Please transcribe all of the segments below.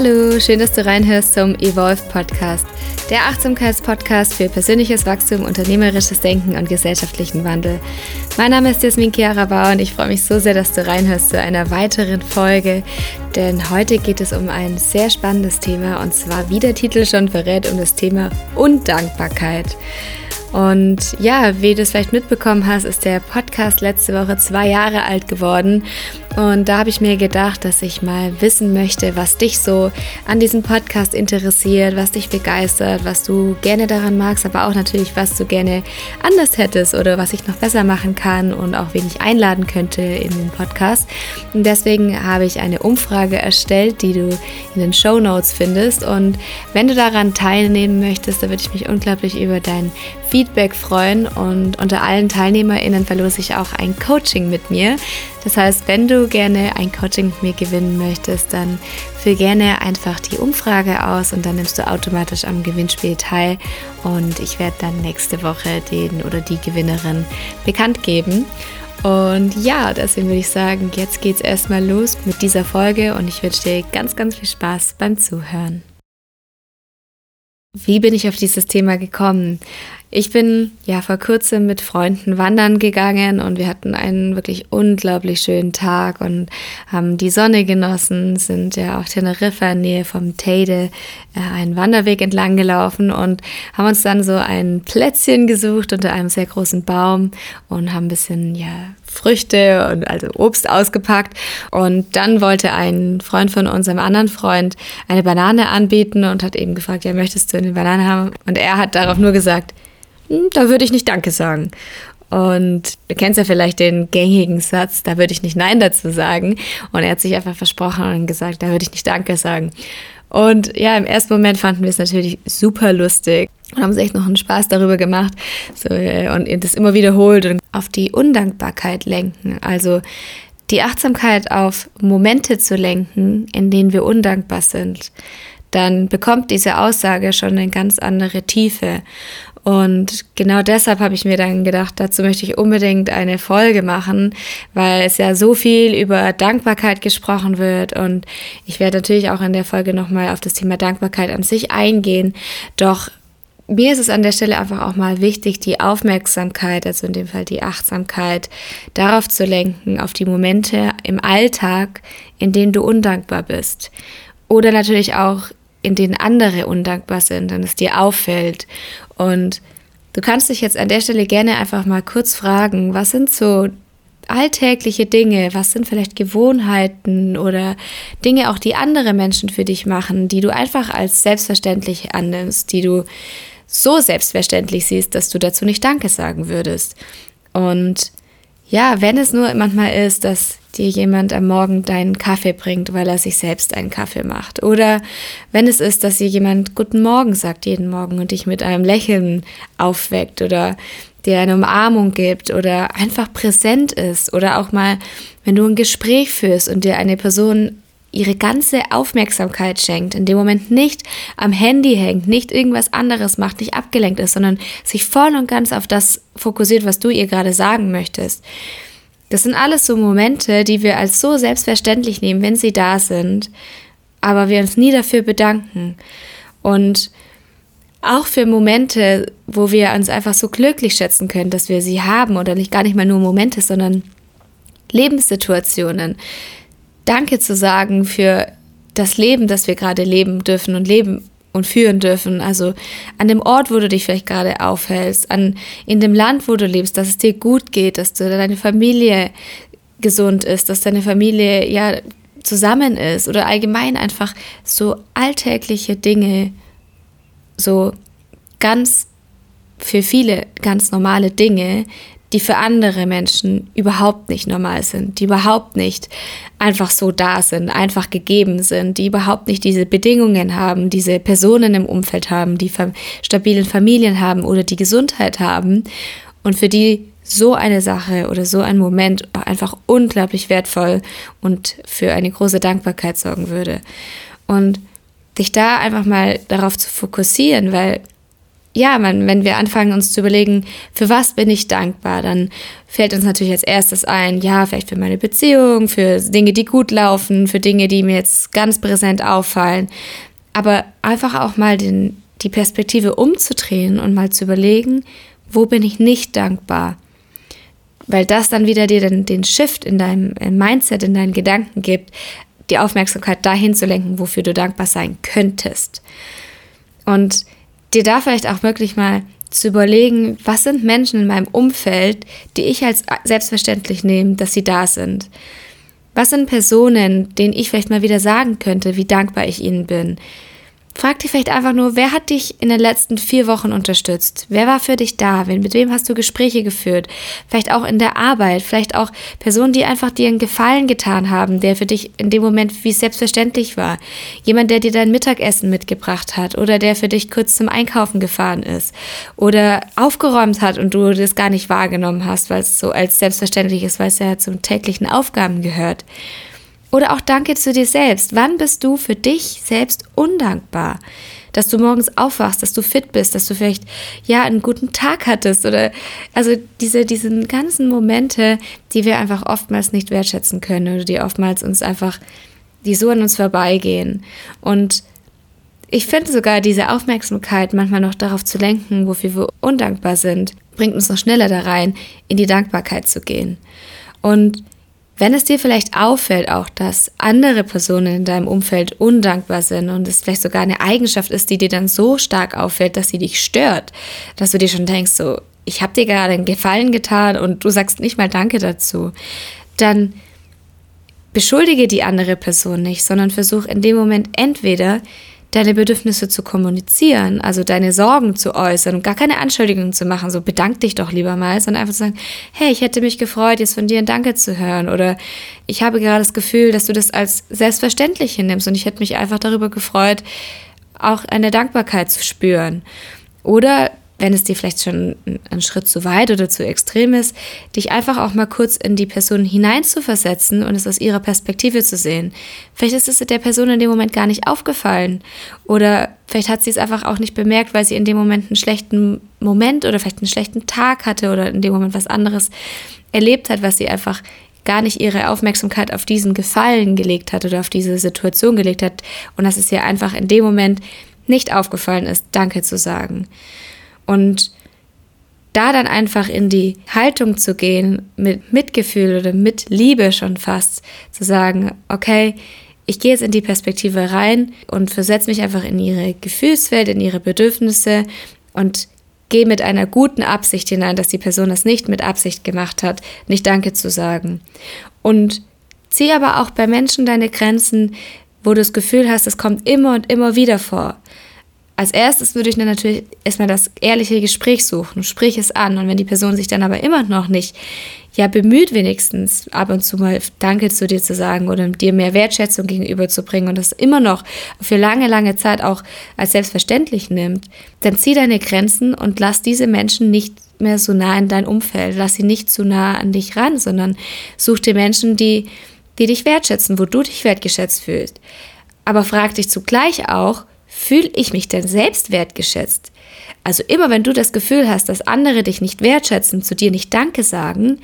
Hallo, schön, dass du reinhörst zum Evolve Podcast, der Achtsamkeitspodcast für persönliches Wachstum, unternehmerisches Denken und gesellschaftlichen Wandel. Mein Name ist Jasmin Chiara Bauer und ich freue mich so sehr, dass du reinhörst zu einer weiteren Folge, denn heute geht es um ein sehr spannendes Thema und zwar, wie der Titel schon verrät, um das Thema Undankbarkeit. Und ja, wie du es vielleicht mitbekommen hast, ist der Podcast letzte Woche zwei Jahre alt geworden. Und da habe ich mir gedacht, dass ich mal wissen möchte, was dich so an diesem Podcast interessiert, was dich begeistert, was du gerne daran magst, aber auch natürlich, was du gerne anders hättest oder was ich noch besser machen kann und auch wen ich einladen könnte in den Podcast. Und deswegen habe ich eine Umfrage erstellt, die du in den Show Notes findest. Und wenn du daran teilnehmen möchtest, da würde ich mich unglaublich über dein Feedback freuen. Und unter allen TeilnehmerInnen verlose ich auch ein Coaching mit mir. Das heißt, wenn du gerne ein Coaching mit mir gewinnen möchtest, dann füll gerne einfach die Umfrage aus und dann nimmst du automatisch am Gewinnspiel teil. Und ich werde dann nächste Woche den oder die Gewinnerin bekannt geben. Und ja, deswegen würde ich sagen, jetzt geht's erstmal los mit dieser Folge und ich wünsche dir ganz, ganz viel Spaß beim Zuhören. Wie bin ich auf dieses Thema gekommen? Ich bin ja vor kurzem mit Freunden wandern gegangen und wir hatten einen wirklich unglaublich schönen Tag und haben die Sonne genossen, sind ja auch Teneriffa in Nähe vom Teide äh, einen Wanderweg entlang gelaufen und haben uns dann so ein Plätzchen gesucht unter einem sehr großen Baum und haben ein bisschen ja Früchte und also Obst ausgepackt und dann wollte ein Freund von uns einem anderen Freund eine Banane anbieten und hat eben gefragt, ja möchtest du eine Banane haben und er hat darauf nur gesagt hm, da würde ich nicht Danke sagen. Und du kennst ja vielleicht den gängigen Satz, da würde ich nicht Nein dazu sagen. Und er hat sich einfach versprochen und gesagt, da würde ich nicht Danke sagen. Und ja, im ersten Moment fanden wir es natürlich super lustig und haben uns echt noch einen Spaß darüber gemacht so, äh, und das immer wiederholt und auf die Undankbarkeit lenken. Also die Achtsamkeit auf Momente zu lenken, in denen wir undankbar sind, dann bekommt diese Aussage schon eine ganz andere Tiefe. Und genau deshalb habe ich mir dann gedacht, dazu möchte ich unbedingt eine Folge machen, weil es ja so viel über Dankbarkeit gesprochen wird. Und ich werde natürlich auch in der Folge nochmal auf das Thema Dankbarkeit an sich eingehen. Doch mir ist es an der Stelle einfach auch mal wichtig, die Aufmerksamkeit, also in dem Fall die Achtsamkeit, darauf zu lenken, auf die Momente im Alltag, in denen du undankbar bist. Oder natürlich auch in denen andere undankbar sind und es dir auffällt. Und du kannst dich jetzt an der Stelle gerne einfach mal kurz fragen, was sind so alltägliche Dinge, was sind vielleicht Gewohnheiten oder Dinge auch, die andere Menschen für dich machen, die du einfach als selbstverständlich annimmst, die du so selbstverständlich siehst, dass du dazu nicht Danke sagen würdest. Und ja, wenn es nur manchmal ist, dass dir jemand am Morgen deinen Kaffee bringt, weil er sich selbst einen Kaffee macht. Oder wenn es ist, dass dir jemand Guten Morgen sagt jeden Morgen und dich mit einem Lächeln aufweckt oder dir eine Umarmung gibt oder einfach präsent ist. Oder auch mal, wenn du ein Gespräch führst und dir eine Person ihre ganze Aufmerksamkeit schenkt, in dem Moment nicht am Handy hängt, nicht irgendwas anderes macht, nicht abgelenkt ist, sondern sich voll und ganz auf das fokussiert, was du ihr gerade sagen möchtest. Das sind alles so Momente, die wir als so selbstverständlich nehmen, wenn sie da sind, aber wir uns nie dafür bedanken. Und auch für Momente, wo wir uns einfach so glücklich schätzen können, dass wir sie haben oder nicht gar nicht mal nur Momente, sondern Lebenssituationen, Danke zu sagen für das Leben, das wir gerade leben dürfen und leben und führen dürfen. Also an dem Ort, wo du dich vielleicht gerade aufhältst, an, in dem Land, wo du lebst, dass es dir gut geht, dass du, deine Familie gesund ist, dass deine Familie ja zusammen ist oder allgemein einfach so alltägliche Dinge, so ganz für viele ganz normale Dinge, die für andere Menschen überhaupt nicht normal sind, die überhaupt nicht einfach so da sind, einfach gegeben sind, die überhaupt nicht diese Bedingungen haben, diese Personen im Umfeld haben, die stabilen Familien haben oder die Gesundheit haben und für die so eine Sache oder so ein Moment einfach unglaublich wertvoll und für eine große Dankbarkeit sorgen würde. Und dich da einfach mal darauf zu fokussieren, weil ja, man, wenn wir anfangen, uns zu überlegen, für was bin ich dankbar, dann fällt uns natürlich als erstes ein, ja, vielleicht für meine Beziehung, für Dinge, die gut laufen, für Dinge, die mir jetzt ganz präsent auffallen. Aber einfach auch mal den, die Perspektive umzudrehen und mal zu überlegen, wo bin ich nicht dankbar? Weil das dann wieder dir den, den Shift in deinem Mindset, in deinen Gedanken gibt, die Aufmerksamkeit dahin zu lenken, wofür du dankbar sein könntest. Und dir da vielleicht auch wirklich mal zu überlegen, was sind Menschen in meinem Umfeld, die ich als selbstverständlich nehme, dass sie da sind. Was sind Personen, denen ich vielleicht mal wieder sagen könnte, wie dankbar ich ihnen bin? Frag dich vielleicht einfach nur, wer hat dich in den letzten vier Wochen unterstützt? Wer war für dich da? Mit wem hast du Gespräche geführt? Vielleicht auch in der Arbeit, vielleicht auch Personen, die einfach dir einen Gefallen getan haben, der für dich in dem Moment wie selbstverständlich war. Jemand, der dir dein Mittagessen mitgebracht hat oder der für dich kurz zum Einkaufen gefahren ist oder aufgeräumt hat und du das gar nicht wahrgenommen hast, weil es so als selbstverständlich ist, weil es ja zum täglichen Aufgaben gehört. Oder auch Danke zu dir selbst. Wann bist du für dich selbst undankbar? Dass du morgens aufwachst, dass du fit bist, dass du vielleicht ja einen guten Tag hattest oder also diese diesen ganzen Momente, die wir einfach oftmals nicht wertschätzen können oder die oftmals uns einfach die so an uns vorbeigehen und ich finde sogar diese Aufmerksamkeit manchmal noch darauf zu lenken, wofür wir undankbar sind, bringt uns noch schneller da rein, in die Dankbarkeit zu gehen. Und wenn es dir vielleicht auffällt auch, dass andere Personen in deinem Umfeld undankbar sind und es vielleicht sogar eine Eigenschaft ist, die dir dann so stark auffällt, dass sie dich stört, dass du dir schon denkst, so, ich habe dir gerade einen Gefallen getan und du sagst nicht mal Danke dazu, dann beschuldige die andere Person nicht, sondern versuch in dem Moment entweder deine Bedürfnisse zu kommunizieren, also deine Sorgen zu äußern und gar keine Anschuldigungen zu machen, so bedank dich doch lieber mal, sondern einfach zu sagen, hey, ich hätte mich gefreut, jetzt von dir ein Danke zu hören oder ich habe gerade das Gefühl, dass du das als selbstverständlich hinnimmst und ich hätte mich einfach darüber gefreut, auch eine Dankbarkeit zu spüren. Oder wenn es dir vielleicht schon ein Schritt zu weit oder zu extrem ist, dich einfach auch mal kurz in die Person hineinzuversetzen und es aus ihrer Perspektive zu sehen. Vielleicht ist es der Person in dem Moment gar nicht aufgefallen oder vielleicht hat sie es einfach auch nicht bemerkt, weil sie in dem Moment einen schlechten Moment oder vielleicht einen schlechten Tag hatte oder in dem Moment was anderes erlebt hat, was sie einfach gar nicht ihre Aufmerksamkeit auf diesen Gefallen gelegt hat oder auf diese Situation gelegt hat und dass es ihr einfach in dem Moment nicht aufgefallen ist, Danke zu sagen. Und da dann einfach in die Haltung zu gehen, mit Mitgefühl oder mit Liebe schon fast, zu sagen, okay, ich gehe jetzt in die Perspektive rein und versetze mich einfach in ihre Gefühlswelt, in ihre Bedürfnisse und gehe mit einer guten Absicht hinein, dass die Person das nicht mit Absicht gemacht hat, nicht Danke zu sagen. Und zieh aber auch bei Menschen deine Grenzen, wo du das Gefühl hast, es kommt immer und immer wieder vor als erstes würde ich dann natürlich erstmal das ehrliche Gespräch suchen, sprich es an. Und wenn die Person sich dann aber immer noch nicht, ja, bemüht wenigstens ab und zu mal Danke zu dir zu sagen oder dir mehr Wertschätzung gegenüberzubringen und das immer noch für lange, lange Zeit auch als selbstverständlich nimmt, dann zieh deine Grenzen und lass diese Menschen nicht mehr so nah in dein Umfeld, lass sie nicht zu nah an dich ran, sondern such dir Menschen, die, die dich wertschätzen, wo du dich wertgeschätzt fühlst. Aber frag dich zugleich auch, fühle ich mich denn selbst wertgeschätzt? Also immer wenn du das Gefühl hast, dass andere dich nicht wertschätzen, zu dir nicht Danke sagen,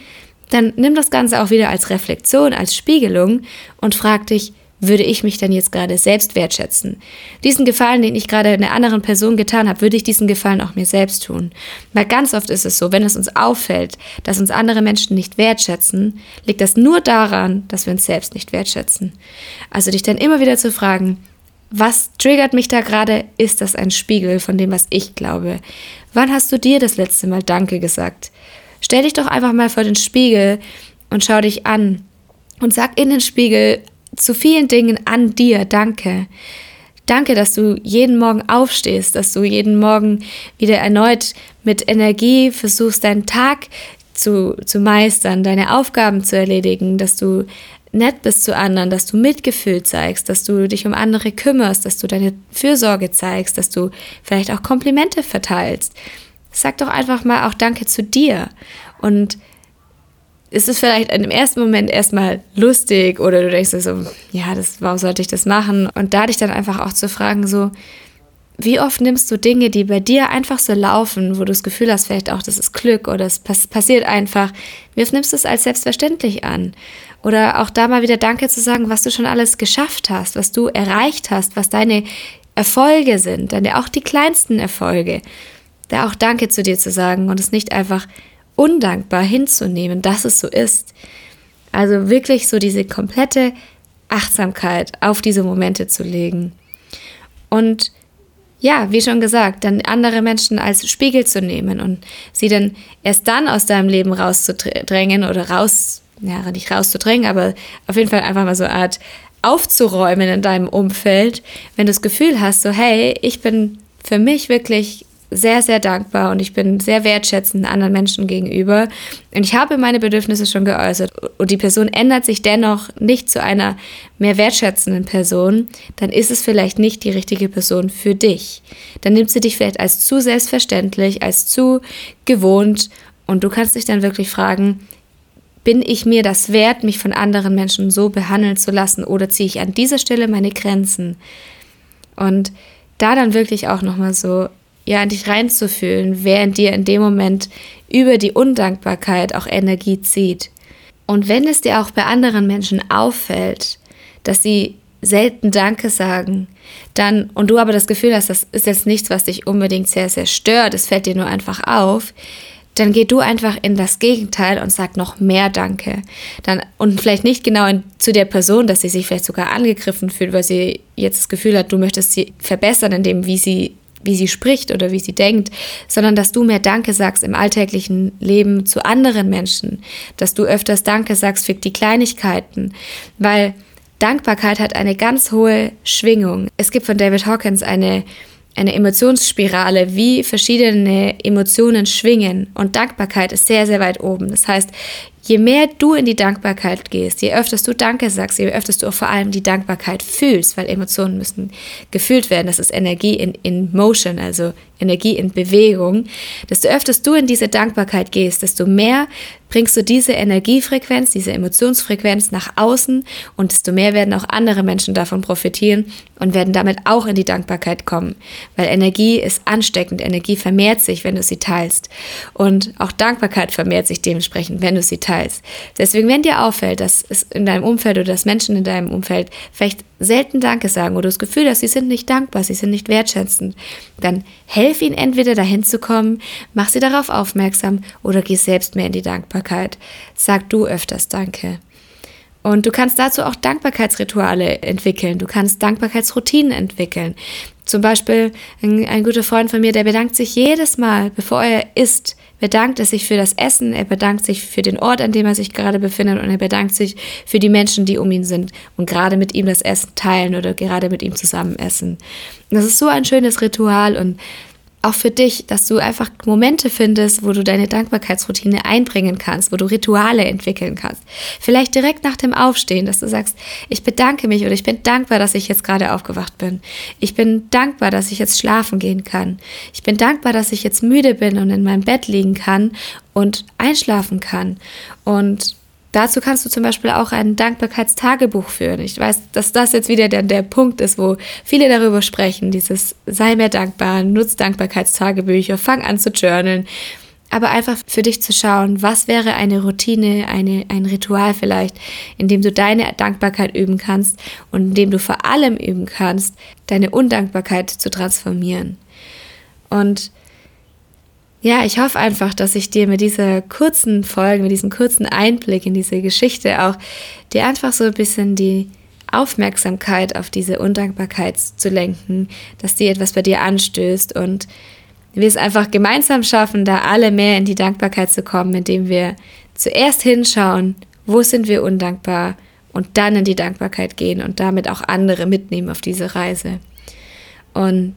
dann nimm das Ganze auch wieder als Reflexion, als Spiegelung und frag dich, würde ich mich denn jetzt gerade selbst wertschätzen? Diesen Gefallen, den ich gerade einer anderen Person getan habe, würde ich diesen Gefallen auch mir selbst tun? Weil ganz oft ist es so, wenn es uns auffällt, dass uns andere Menschen nicht wertschätzen, liegt das nur daran, dass wir uns selbst nicht wertschätzen. Also dich dann immer wieder zu fragen, was triggert mich da gerade? Ist das ein Spiegel von dem, was ich glaube? Wann hast du dir das letzte Mal Danke gesagt? Stell dich doch einfach mal vor den Spiegel und schau dich an und sag in den Spiegel zu vielen Dingen an dir Danke. Danke, dass du jeden Morgen aufstehst, dass du jeden Morgen wieder erneut mit Energie versuchst, deinen Tag zu, zu meistern, deine Aufgaben zu erledigen, dass du nett bist zu anderen, dass du Mitgefühl zeigst, dass du dich um andere kümmerst, dass du deine Fürsorge zeigst, dass du vielleicht auch Komplimente verteilst. Sag doch einfach mal auch Danke zu dir. Und ist es vielleicht im ersten Moment erstmal lustig oder du denkst so, ja, das, warum sollte ich das machen? Und da dich dann einfach auch zu fragen, so, wie oft nimmst du Dinge, die bei dir einfach so laufen, wo du das Gefühl hast, vielleicht auch, das ist Glück oder es passiert einfach, wie oft nimmst du es als selbstverständlich an? Oder auch da mal wieder Danke zu sagen, was du schon alles geschafft hast, was du erreicht hast, was deine Erfolge sind, deine auch die kleinsten Erfolge. Da auch Danke zu dir zu sagen und es nicht einfach undankbar hinzunehmen, dass es so ist. Also wirklich so diese komplette Achtsamkeit auf diese Momente zu legen. Und ja, wie schon gesagt, dann andere Menschen als Spiegel zu nehmen und sie dann erst dann aus deinem Leben rauszudrängen oder raus, ja, nicht rauszudrängen, aber auf jeden Fall einfach mal so eine Art aufzuräumen in deinem Umfeld, wenn du das Gefühl hast, so hey, ich bin für mich wirklich sehr, sehr dankbar und ich bin sehr wertschätzend anderen Menschen gegenüber. Und ich habe meine Bedürfnisse schon geäußert und die Person ändert sich dennoch nicht zu einer mehr wertschätzenden Person, dann ist es vielleicht nicht die richtige Person für dich. Dann nimmt sie dich vielleicht als zu selbstverständlich, als zu gewohnt und du kannst dich dann wirklich fragen, bin ich mir das wert, mich von anderen Menschen so behandeln zu lassen oder ziehe ich an dieser Stelle meine Grenzen? Und da dann wirklich auch nochmal so ja, in dich reinzufühlen, wer in dir in dem Moment über die Undankbarkeit auch Energie zieht. Und wenn es dir auch bei anderen Menschen auffällt, dass sie selten Danke sagen, dann, und du aber das Gefühl hast, das ist jetzt nichts, was dich unbedingt sehr, sehr stört, es fällt dir nur einfach auf, dann geh du einfach in das Gegenteil und sag noch mehr Danke. Dann, und vielleicht nicht genau in, zu der Person, dass sie sich vielleicht sogar angegriffen fühlt, weil sie jetzt das Gefühl hat, du möchtest sie verbessern, in dem, wie sie wie sie spricht oder wie sie denkt, sondern dass du mehr Danke sagst im alltäglichen Leben zu anderen Menschen, dass du öfters Danke sagst für die Kleinigkeiten, weil Dankbarkeit hat eine ganz hohe Schwingung. Es gibt von David Hawkins eine eine Emotionsspirale, wie verschiedene Emotionen schwingen. Und Dankbarkeit ist sehr, sehr weit oben. Das heißt, je mehr du in die Dankbarkeit gehst, je öfter du Danke sagst, je öfter du auch vor allem die Dankbarkeit fühlst, weil Emotionen müssen gefühlt werden. Das ist Energie in, in Motion, also Energie in Bewegung. Desto öfter du in diese Dankbarkeit gehst, desto mehr bringst du diese Energiefrequenz, diese Emotionsfrequenz nach außen und desto mehr werden auch andere Menschen davon profitieren und werden damit auch in die Dankbarkeit kommen. Weil Energie ist ansteckend, Energie vermehrt sich, wenn du sie teilst. Und auch Dankbarkeit vermehrt sich dementsprechend, wenn du sie teilst. Deswegen, wenn dir auffällt, dass es in deinem Umfeld oder dass Menschen in deinem Umfeld vielleicht selten Danke sagen oder das Gefühl hast, sie sind nicht dankbar, sie sind nicht wertschätzend, dann helf ihnen entweder dahin zu kommen, mach sie darauf aufmerksam oder geh selbst mehr in die Dankbarkeit. Sag du öfters Danke. Und du kannst dazu auch Dankbarkeitsrituale entwickeln. Du kannst Dankbarkeitsroutinen entwickeln. Zum Beispiel ein, ein guter Freund von mir, der bedankt sich jedes Mal, bevor er isst, bedankt er sich für das Essen, er bedankt sich für den Ort, an dem er sich gerade befindet und er bedankt sich für die Menschen, die um ihn sind und gerade mit ihm das Essen teilen oder gerade mit ihm zusammen essen. das ist so ein schönes Ritual und auch für dich, dass du einfach Momente findest, wo du deine Dankbarkeitsroutine einbringen kannst, wo du Rituale entwickeln kannst. Vielleicht direkt nach dem Aufstehen, dass du sagst, ich bedanke mich oder ich bin dankbar, dass ich jetzt gerade aufgewacht bin. Ich bin dankbar, dass ich jetzt schlafen gehen kann. Ich bin dankbar, dass ich jetzt müde bin und in meinem Bett liegen kann und einschlafen kann. Und Dazu kannst du zum Beispiel auch ein Dankbarkeitstagebuch führen. Ich weiß, dass das jetzt wieder der, der Punkt ist, wo viele darüber sprechen, dieses sei mehr dankbar, nutz Dankbarkeitstagebücher, fang an zu journalen. Aber einfach für dich zu schauen, was wäre eine Routine, eine, ein Ritual vielleicht, in dem du deine Dankbarkeit üben kannst und in dem du vor allem üben kannst, deine Undankbarkeit zu transformieren. Und ja, ich hoffe einfach, dass ich dir mit dieser kurzen Folge, mit diesem kurzen Einblick in diese Geschichte auch dir einfach so ein bisschen die Aufmerksamkeit auf diese Undankbarkeit zu lenken, dass die etwas bei dir anstößt und wir es einfach gemeinsam schaffen, da alle mehr in die Dankbarkeit zu kommen, indem wir zuerst hinschauen, wo sind wir undankbar und dann in die Dankbarkeit gehen und damit auch andere mitnehmen auf diese Reise. Und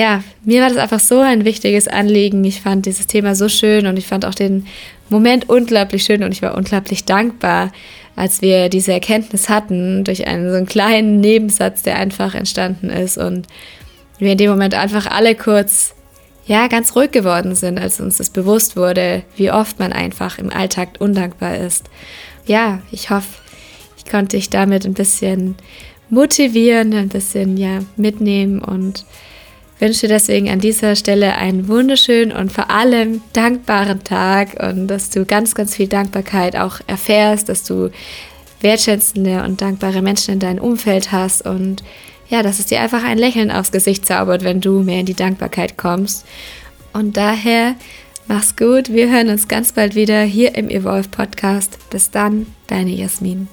ja, mir war das einfach so ein wichtiges Anliegen. Ich fand dieses Thema so schön und ich fand auch den Moment unglaublich schön und ich war unglaublich dankbar, als wir diese Erkenntnis hatten durch einen so einen kleinen Nebensatz, der einfach entstanden ist und wir in dem Moment einfach alle kurz ja ganz ruhig geworden sind, als uns das bewusst wurde, wie oft man einfach im Alltag undankbar ist. Ja, ich hoffe, ich konnte dich damit ein bisschen motivieren, ein bisschen ja mitnehmen und wünsche deswegen an dieser Stelle einen wunderschönen und vor allem dankbaren Tag und dass du ganz, ganz viel Dankbarkeit auch erfährst, dass du wertschätzende und dankbare Menschen in deinem Umfeld hast und ja, dass es dir einfach ein Lächeln aufs Gesicht zaubert, wenn du mehr in die Dankbarkeit kommst. Und daher mach's gut. Wir hören uns ganz bald wieder hier im Evolve Podcast. Bis dann, deine Jasmin.